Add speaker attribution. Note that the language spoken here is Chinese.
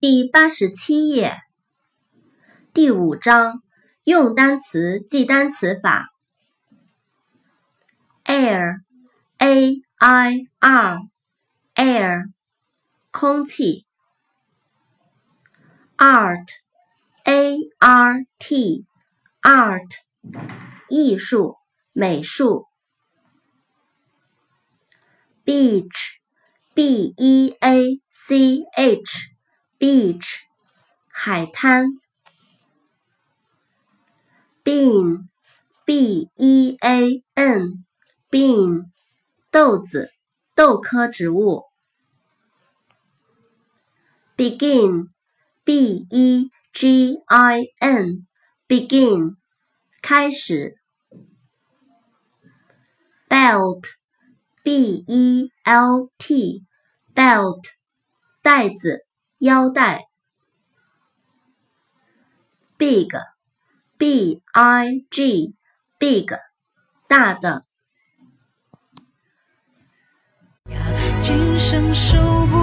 Speaker 1: 第八十七页，第五章用单词记单词法。air，a i r，air，空气。art，a r t，art，艺术、美术。beach，b e a c h。Beach 海滩，bean b e a n bean 豆子豆科植物，begin b e g i n begin 开始，belt b e l t belt 袋子。腰带，big，b i g，big，大的。
Speaker 2: 今生受不。